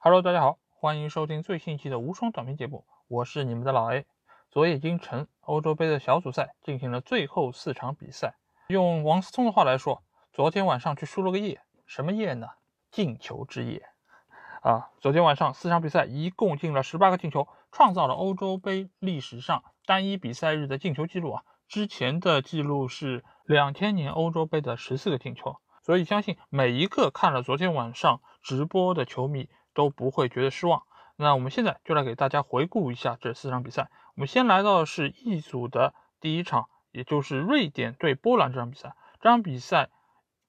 Hello，大家好，欢迎收听最新一期的无双短评节目，我是你们的老 A。昨夜今晨，欧洲杯的小组赛进行了最后四场比赛。用王思聪的话来说，昨天晚上去输了个夜，什么夜呢？进球之夜。啊，昨天晚上四场比赛一共进了十八个进球，创造了欧洲杯历史上单一比赛日的进球记录啊！之前的记录是两千年欧洲杯的十四个进球，所以相信每一个看了昨天晚上直播的球迷都不会觉得失望。那我们现在就来给大家回顾一下这四场比赛。我们先来到的是 E 组的第一场，也就是瑞典对波兰这场比赛。这场比赛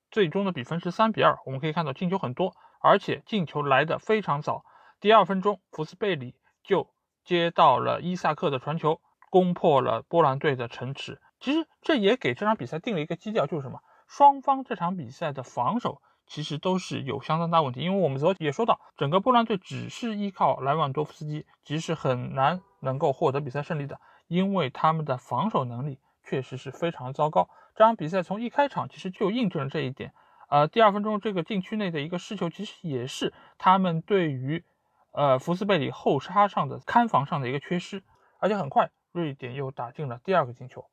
最终的比分是三比二，我们可以看到进球很多。而且进球来的非常早，第二分钟，福斯贝里就接到了伊萨克的传球，攻破了波兰队的城池。其实这也给这场比赛定了一个基调，就是什么？双方这场比赛的防守其实都是有相当大问题。因为我们昨天也说到，整个波兰队只是依靠莱万多夫斯基，其实很难能够获得比赛胜利的，因为他们的防守能力确实是非常糟糕。这场比赛从一开场其实就印证了这一点。呃，第二分钟这个禁区内的一个失球，其实也是他们对于呃福斯贝里后插上的看防上的一个缺失。而且很快，瑞典又打进了第二个进球，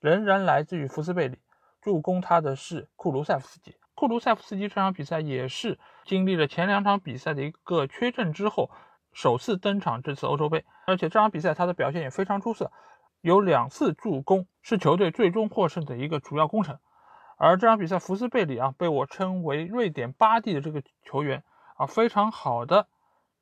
仍然来自于福斯贝里，助攻他的是库卢塞夫斯基。库卢塞夫斯基这场比赛也是经历了前两场比赛的一个缺阵之后，首次登场这次欧洲杯，而且这场比赛他的表现也非常出色，有两次助攻，是球队最终获胜的一个主要功臣。而这场比赛，福斯贝里啊，被我称为瑞典巴蒂的这个球员啊，非常好的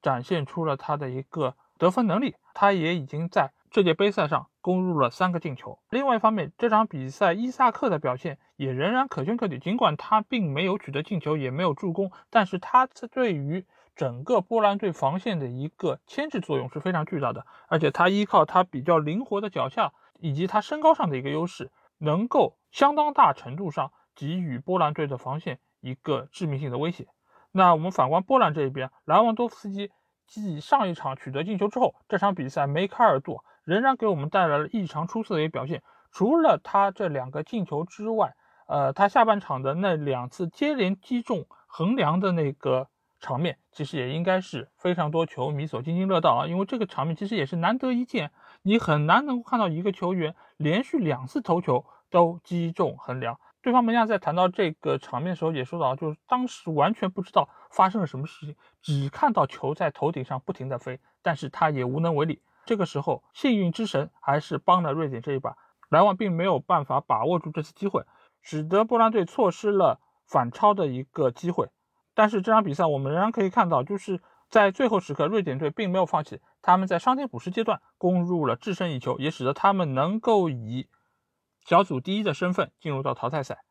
展现出了他的一个得分能力。他也已经在这届杯赛上攻入了三个进球。另外一方面，这场比赛伊萨克的表现也仍然可圈可点。尽管他并没有取得进球，也没有助攻，但是他对于整个波兰队防线的一个牵制作用是非常巨大的。而且他依靠他比较灵活的脚下以及他身高上的一个优势。能够相当大程度上给予波兰队的防线一个致命性的威胁。那我们反观波兰这一边，莱万多夫斯基继上一场取得进球之后，这场比赛梅开二度，仍然给我们带来了异常出色的一个表现。除了他这两个进球之外，呃，他下半场的那两次接连击中横梁的那个场面，其实也应该是非常多球迷所津津乐道啊，因为这个场面其实也是难得一见。你很难能够看到一个球员连续两次头球都击中横梁。对方门将在谈到这个场面的时候也说到，就是当时完全不知道发生了什么事情，只看到球在头顶上不停的飞，但是他也无能为力。这个时候，幸运之神还是帮了瑞典这一把，莱万并没有办法把握住这次机会，使得波兰队错失了反超的一个机会。但是这场比赛我们仍然可以看到，就是。在最后时刻，瑞典队并没有放弃，他们在伤停补时阶段攻入了制胜一球，也使得他们能够以小组第一的身份进入到淘汰赛。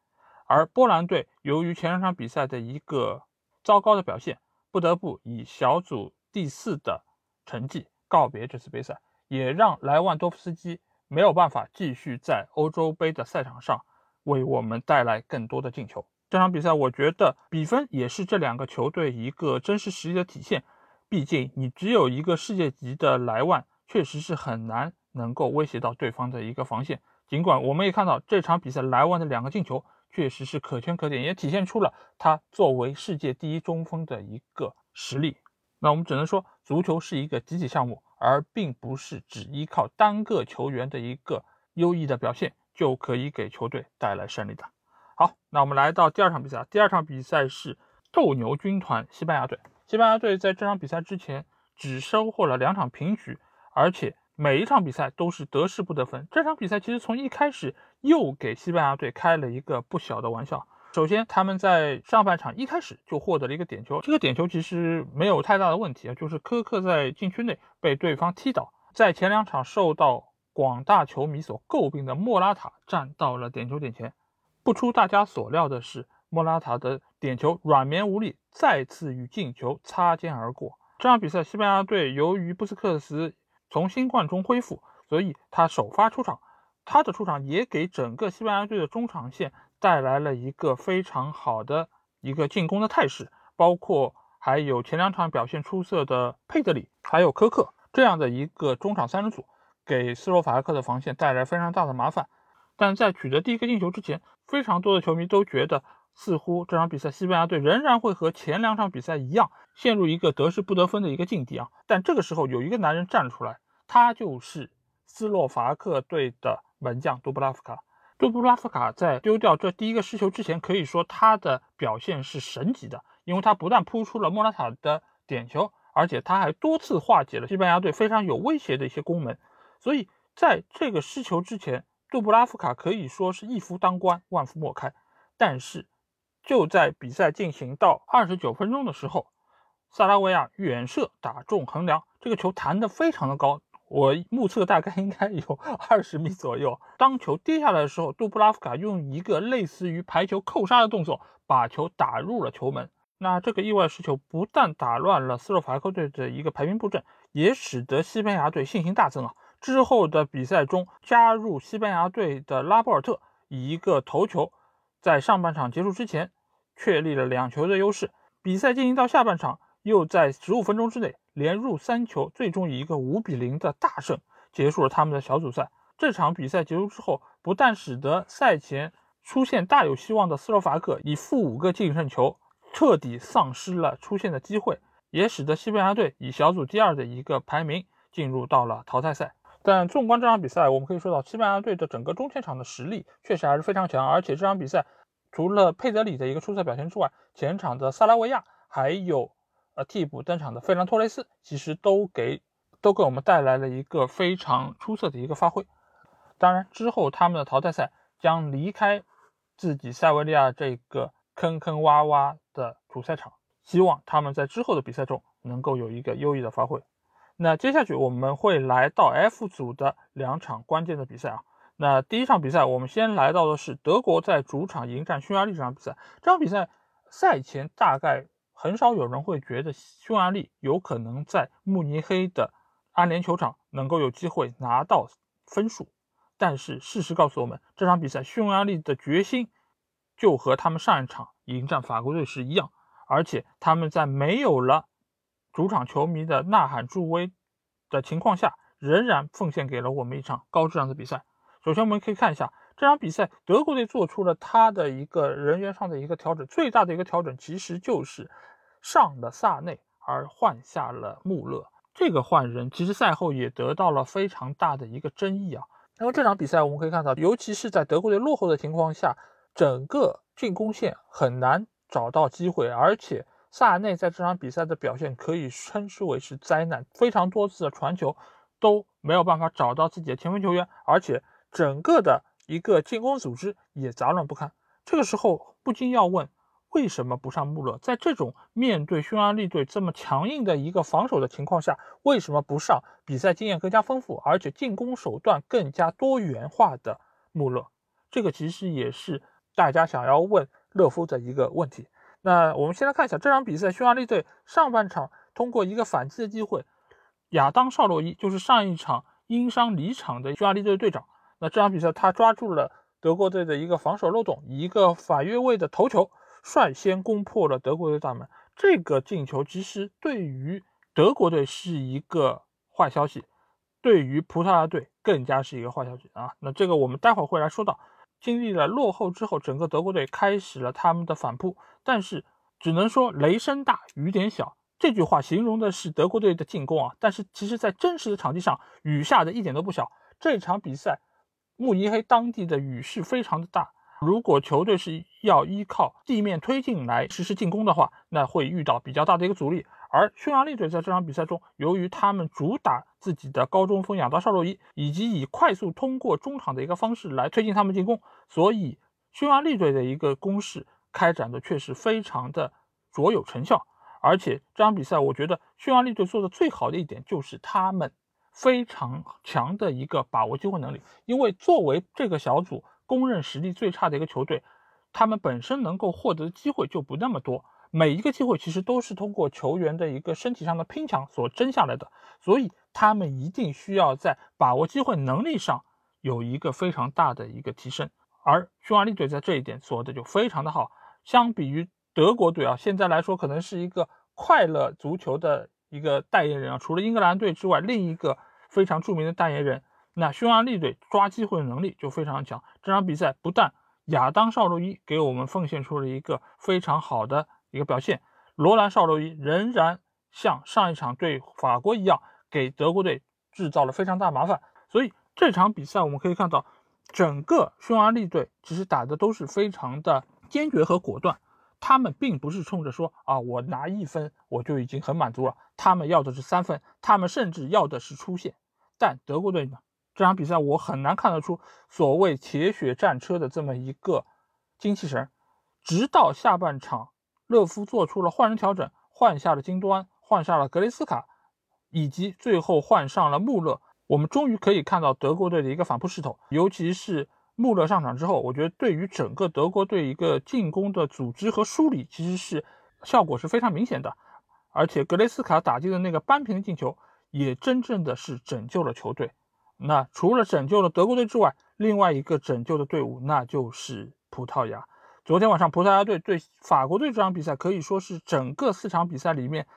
而波兰队由于前两场比赛的一个糟糕的表现，不得不以小组第四的成绩告别这次杯赛，也让莱万多夫斯基没有办法继续在欧洲杯的赛场上为我们带来更多的进球。这场比赛，我觉得比分也是这两个球队一个真实实力的体现。毕竟，你只有一个世界级的莱万，确实是很难能够威胁到对方的一个防线。尽管我们也看到这场比赛莱万的两个进球确实是可圈可点，也体现出了他作为世界第一中锋的一个实力。那我们只能说，足球是一个集体项目，而并不是只依靠单个球员的一个优异的表现就可以给球队带来胜利的。好，那我们来到第二场比赛。第二场比赛是斗牛军团西班牙队。西班牙队在这场比赛之前只收获了两场平局，而且每一场比赛都是得失不得分。这场比赛其实从一开始又给西班牙队开了一个不小的玩笑。首先，他们在上半场一开始就获得了一个点球，这个点球其实没有太大的问题啊，就是科克在禁区内被对方踢倒。在前两场受到广大球迷所诟病的莫拉塔站到了点球点前。不出大家所料的是，莫拉塔的点球软绵无力，再次与进球擦肩而过。这场比赛，西班牙队由于布斯克斯从新冠中恢复，所以他首发出场。他的出场也给整个西班牙队的中场线带来了一个非常好的一个进攻的态势。包括还有前两场表现出色的佩德里，还有科克这样的一个中场三人组，给斯洛伐克的防线带来非常大的麻烦。但在取得第一个进球之前，非常多的球迷都觉得似乎这场比赛西班牙队仍然会和前两场比赛一样，陷入一个得失不得分的一个境地啊。但这个时候有一个男人站出来，他就是斯洛伐克队的门将杜布拉夫卡。杜布拉夫卡在丢掉这第一个失球之前，可以说他的表现是神级的，因为他不但扑出了莫拉塔的点球，而且他还多次化解了西班牙队非常有威胁的一些攻门。所以在这个失球之前，杜布拉夫卡可以说是一夫当关，万夫莫开。但是就在比赛进行到二十九分钟的时候，萨拉维亚远射打中横梁，这个球弹得非常的高。我目测大概应该有二十米左右。当球跌下来的时候，杜布拉夫卡用一个类似于排球扣杀的动作，把球打入了球门。那这个意外失球不但打乱了斯洛伐克队的一个排兵布阵，也使得西班牙队信心大增啊！之后的比赛中，加入西班牙队的拉波尔特以一个头球，在上半场结束之前确立了两球的优势。比赛进行到下半场，又在十五分钟之内。连入三球，最终以一个五比零的大胜结束了他们的小组赛。这场比赛结束之后，不但使得赛前出现大有希望的斯洛伐克以负五个净胜球彻底丧失了出线的机会，也使得西班牙队以小组第二的一个排名进入到了淘汰赛。但纵观这场比赛，我们可以说到西班牙队的整个中前场的实力确实还是非常强，而且这场比赛除了佩德里的一个出色表现之外，前场的萨拉维亚还有。呃，替补登场的费兰托雷斯其实都给都给我们带来了一个非常出色的一个发挥。当然，之后他们的淘汰赛将离开自己塞维利亚这个坑坑洼洼的主赛场，希望他们在之后的比赛中能够有一个优异的发挥。那接下去我们会来到 F 组的两场关键的比赛啊。那第一场比赛，我们先来到的是德国在主场迎战匈牙利这场比赛。这场比赛赛前大概。很少有人会觉得匈牙利有可能在慕尼黑的安联球场能够有机会拿到分数，但是事实告诉我们，这场比赛匈牙利的决心就和他们上一场迎战法国队是一样，而且他们在没有了主场球迷的呐喊助威的情况下，仍然奉献给了我们一场高质量的比赛。首先，我们可以看一下。这场比赛，德国队做出了他的一个人员上的一个调整，最大的一个调整其实就是上了萨内而换下了穆勒。这个换人其实赛后也得到了非常大的一个争议啊。那么这场比赛我们可以看到，尤其是在德国队落后的情况下，整个进攻线很难找到机会，而且萨内在这场比赛的表现可以称之为是灾难，非常多次的传球都没有办法找到自己的前锋球员，而且整个的。一个进攻组织也杂乱不堪，这个时候不禁要问，为什么不上穆勒？在这种面对匈牙利队这么强硬的一个防守的情况下，为什么不上比赛经验更加丰富，而且进攻手段更加多元化的穆勒？这个其实也是大家想要问勒夫的一个问题。那我们先来看一下这场比赛，匈牙利队上半场通过一个反击的机会，亚当绍洛伊就是上一场因伤离场的匈牙利队队长。那这场比赛，他抓住了德国队的一个防守漏洞，一个反越位的头球，率先攻破了德国队大门。这个进球其实对于德国队是一个坏消息，对于葡萄牙队更加是一个坏消息啊。那这个我们待会儿会来说到。经历了落后之后，整个德国队开始了他们的反扑，但是只能说雷声大雨点小。这句话形容的是德国队的进攻啊，但是其实在真实的场地上，雨下的一点都不小。这场比赛。慕尼黑当地的雨势非常的大，如果球队是要依靠地面推进来实施进攻的话，那会遇到比较大的一个阻力。而匈牙利队在这场比赛中，由于他们主打自己的高中锋亚当绍洛伊，以及以快速通过中场的一个方式来推进他们进攻，所以匈牙利队的一个攻势开展的确实非常的卓有成效。而且这场比赛，我觉得匈牙利队做的最好的一点就是他们。非常强的一个把握机会能力，因为作为这个小组公认实力最差的一个球队，他们本身能够获得的机会就不那么多，每一个机会其实都是通过球员的一个身体上的拼抢所争下来的，所以他们一定需要在把握机会能力上有一个非常大的一个提升，而匈牙利队在这一点做的就非常的好，相比于德国队啊，现在来说可能是一个快乐足球的。一个代言人啊，除了英格兰队之外，另一个非常著名的代言人，那匈牙利队抓机会的能力就非常强。这场比赛不但亚当绍洛伊给我们奉献出了一个非常好的一个表现，罗兰绍洛伊仍然像上一场对法国一样，给德国队制造了非常大麻烦。所以这场比赛我们可以看到，整个匈牙利队其实打的都是非常的坚决和果断。他们并不是冲着说啊，我拿一分我就已经很满足了。他们要的是三分，他们甚至要的是出线。但德国队呢？这场比赛我很难看得出所谓铁血战车的这么一个精气神。直到下半场，勒夫做出了换人调整，换下了金端，换下了格雷斯卡，以及最后换上了穆勒，我们终于可以看到德国队的一个反扑势头，尤其是。穆勒上场之后，我觉得对于整个德国队一个进攻的组织和梳理，其实是效果是非常明显的。而且格雷斯卡打进的那个扳平的进球，也真正的是拯救了球队。那除了拯救了德国队之外，另外一个拯救的队伍那就是葡萄牙。昨天晚上葡萄牙队对法国队这场比赛，可以说是整个四场比赛里面，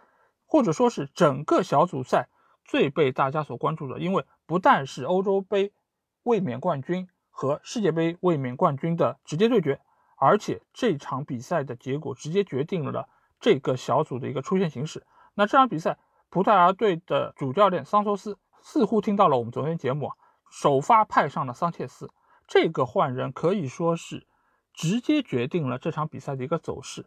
或者说是整个小组赛最被大家所关注的，因为不但是欧洲杯卫冕冠军。和世界杯卫冕冠军的直接对决，而且这场比赛的结果直接决定了这个小组的一个出线形势。那这场比赛，葡萄牙队的主教练桑托斯似乎听到了我们昨天节目啊，首发派上了桑切斯，这个换人可以说是直接决定了这场比赛的一个走势。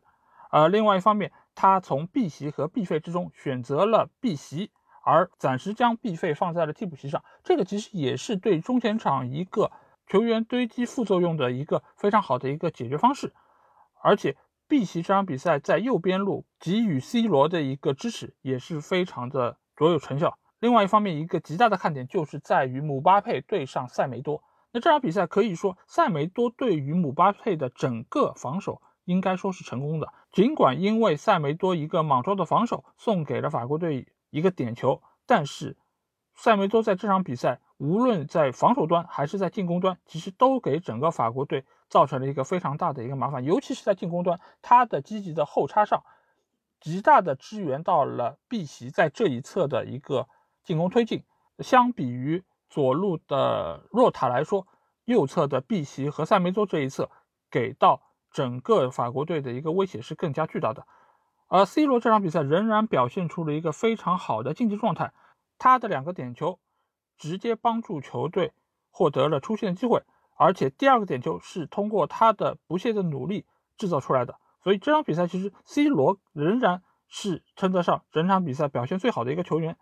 而另外一方面，他从 B 席和 B 费之中选择了 B 席，而暂时将 B 费放在了替补席上，这个其实也是对中前场一个。球员堆积副作用的一个非常好的一个解决方式，而且 B 席这场比赛在右边路给予 C 罗的一个支持也是非常的卓有成效。另外一方面，一个极大的看点就是在于姆巴佩对上塞梅多。那这场比赛可以说，塞梅多对于姆巴佩的整个防守应该说是成功的。尽管因为塞梅多一个莽撞的防守送给了法国队一个点球，但是塞梅多在这场比赛。无论在防守端还是在进攻端，其实都给整个法国队造成了一个非常大的一个麻烦，尤其是在进攻端，他的积极的后插上，极大的支援到了 B 席在这一侧的一个进攻推进。相比于左路的若塔来说，右侧的 B 席和塞梅多这一侧给到整个法国队的一个威胁是更加巨大的。而 C 罗这场比赛仍然表现出了一个非常好的竞技状态，他的两个点球。直接帮助球队获得了出线的机会，而且第二个点球是通过他的不懈的努力制造出来的。所以这场比赛其实 C 罗仍然是称得上整场比赛表现最好的一个球员。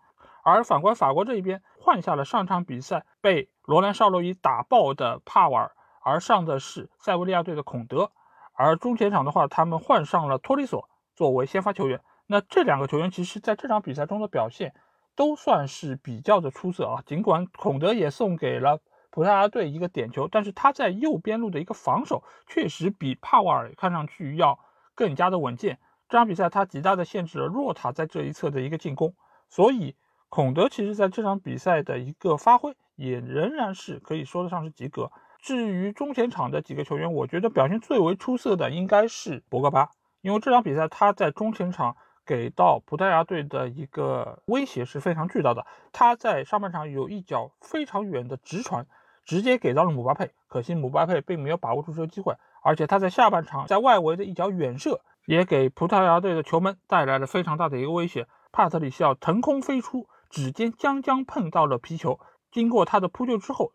而反观法国这一边，换下了上场比赛被罗兰绍洛伊打爆的帕瓦尔，而上的是塞维利亚队的孔德。而中前场的话，他们换上了托里索作为先发球员。那这两个球员其实在这场比赛中的表现。都算是比较的出色啊。尽管孔德也送给了葡萄牙队一个点球，但是他在右边路的一个防守确实比帕瓦尔看上去要更加的稳健。这场比赛他极大的限制了若塔在这一侧的一个进攻，所以孔德其实在这场比赛的一个发挥也仍然是可以说得上是及格。至于中前场的几个球员，我觉得表现最为出色的应该是博格巴，因为这场比赛他在中前场。给到葡萄牙队的一个威胁是非常巨大的。他在上半场有一脚非常远的直传，直接给到了姆巴佩，可惜姆巴佩并没有把握住这个机会。而且他在下半场在外围的一脚远射，也给葡萄牙队的球门带来了非常大的一个威胁。帕特里西奥腾空飞出，指尖将将碰到了皮球，经过他的扑救之后，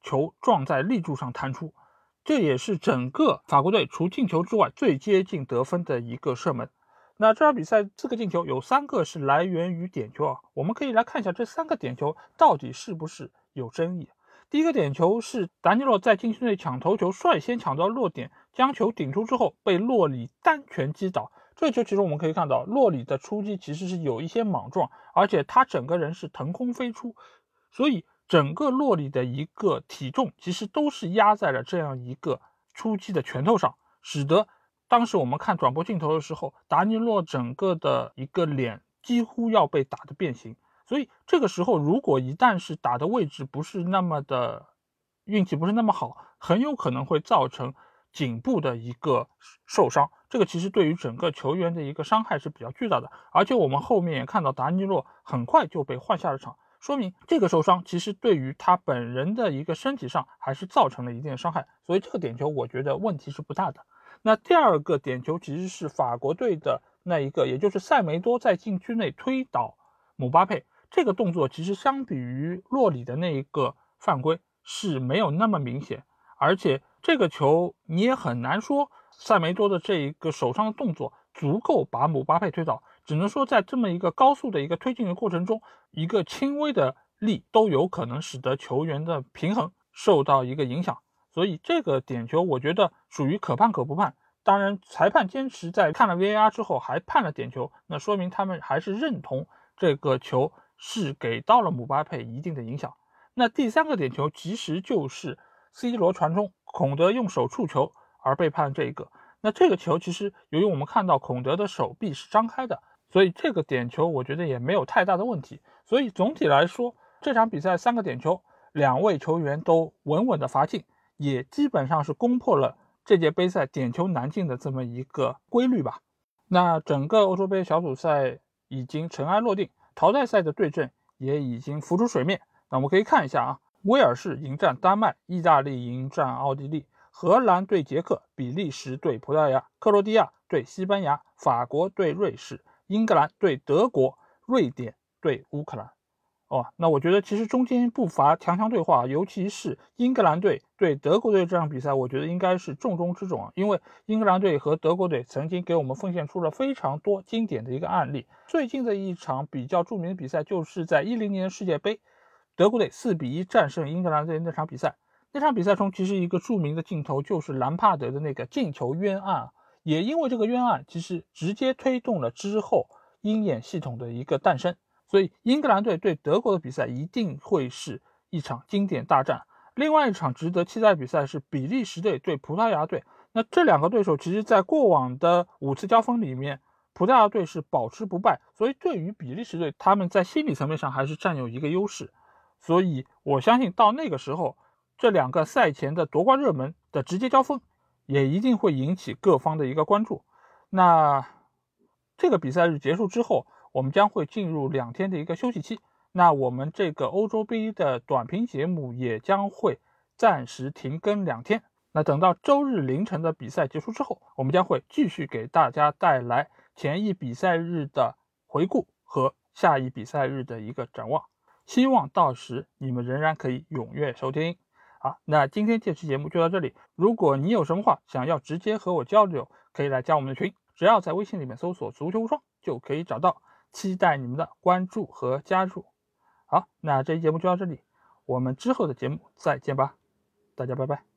球撞在立柱上弹出。这也是整个法国队除进球之外最接近得分的一个射门。那这场比赛四个进球有三个是来源于点球啊，我们可以来看一下这三个点球到底是不是有争议。第一个点球是达尼洛在禁区内抢头球，率先抢到落点，将球顶出之后被洛里单拳击倒。这球其实我们可以看到，洛里的出击其实是有一些莽撞，而且他整个人是腾空飞出，所以整个洛里的一个体重其实都是压在了这样一个出击的拳头上，使得。当时我们看转播镜头的时候，达尼洛整个的一个脸几乎要被打的变形，所以这个时候如果一旦是打的位置不是那么的运气不是那么好，很有可能会造成颈部的一个受伤。这个其实对于整个球员的一个伤害是比较巨大的。而且我们后面也看到达尼洛很快就被换下了场，说明这个受伤其实对于他本人的一个身体上还是造成了一定的伤害，所以这个点球我觉得问题是不大的。那第二个点球其实是法国队的那一个，也就是塞梅多在禁区内推倒姆巴佩这个动作，其实相比于洛里的那一个犯规是没有那么明显，而且这个球你也很难说塞梅多的这一个手上的动作足够把姆巴佩推倒，只能说在这么一个高速的一个推进的过程中，一个轻微的力都有可能使得球员的平衡受到一个影响。所以这个点球，我觉得属于可判可不判。当然，裁判坚持在看了 VAR 之后还判了点球，那说明他们还是认同这个球是给到了姆巴佩一定的影响。那第三个点球其实就是 C 罗传中，孔德用手触球而被判这个。那这个球其实由于我们看到孔德的手臂是张开的，所以这个点球我觉得也没有太大的问题。所以总体来说，这场比赛三个点球，两位球员都稳稳的罚进。也基本上是攻破了这届杯赛点球难进的这么一个规律吧。那整个欧洲杯小组赛已经尘埃落定，淘汰赛的对阵也已经浮出水面。那我们可以看一下啊，威尔士迎战丹麦，意大利迎战奥地利，荷兰对捷克，比利时对葡萄牙，克罗地亚对西班牙，法国对瑞士，英格兰对德国，瑞典对乌克兰。哦，那我觉得其实中间不乏强强对话，尤其是英格兰队对德国队这场比赛，我觉得应该是重中之重啊。因为英格兰队和德国队曾经给我们奉献出了非常多经典的一个案例。最近的一场比较著名的比赛，就是在一零年世界杯，德国队四比一战胜英格兰队那场比赛。那场比赛中，其实一个著名的镜头就是兰帕德的那个进球冤案，也因为这个冤案，其实直接推动了之后鹰眼系统的一个诞生。所以，英格兰队对德国的比赛一定会是一场经典大战。另外一场值得期待的比赛是比利时队对葡萄牙队。那这两个对手其实，在过往的五次交锋里面，葡萄牙队是保持不败。所以，对于比利时队，他们在心理层面上还是占有一个优势。所以我相信，到那个时候，这两个赛前的夺冠热门的直接交锋，也一定会引起各方的一个关注。那这个比赛日结束之后。我们将会进入两天的一个休息期，那我们这个欧洲杯的短评节目也将会暂时停更两天。那等到周日凌晨的比赛结束之后，我们将会继续给大家带来前一比赛日的回顾和下一比赛日的一个展望。希望到时你们仍然可以踊跃收听。好，那今天这期节目就到这里。如果你有什么话想要直接和我交流，可以来加我们的群，只要在微信里面搜索“足球无双”就可以找到。期待你们的关注和加入。好，那这期节目就到这里，我们之后的节目再见吧，大家拜拜。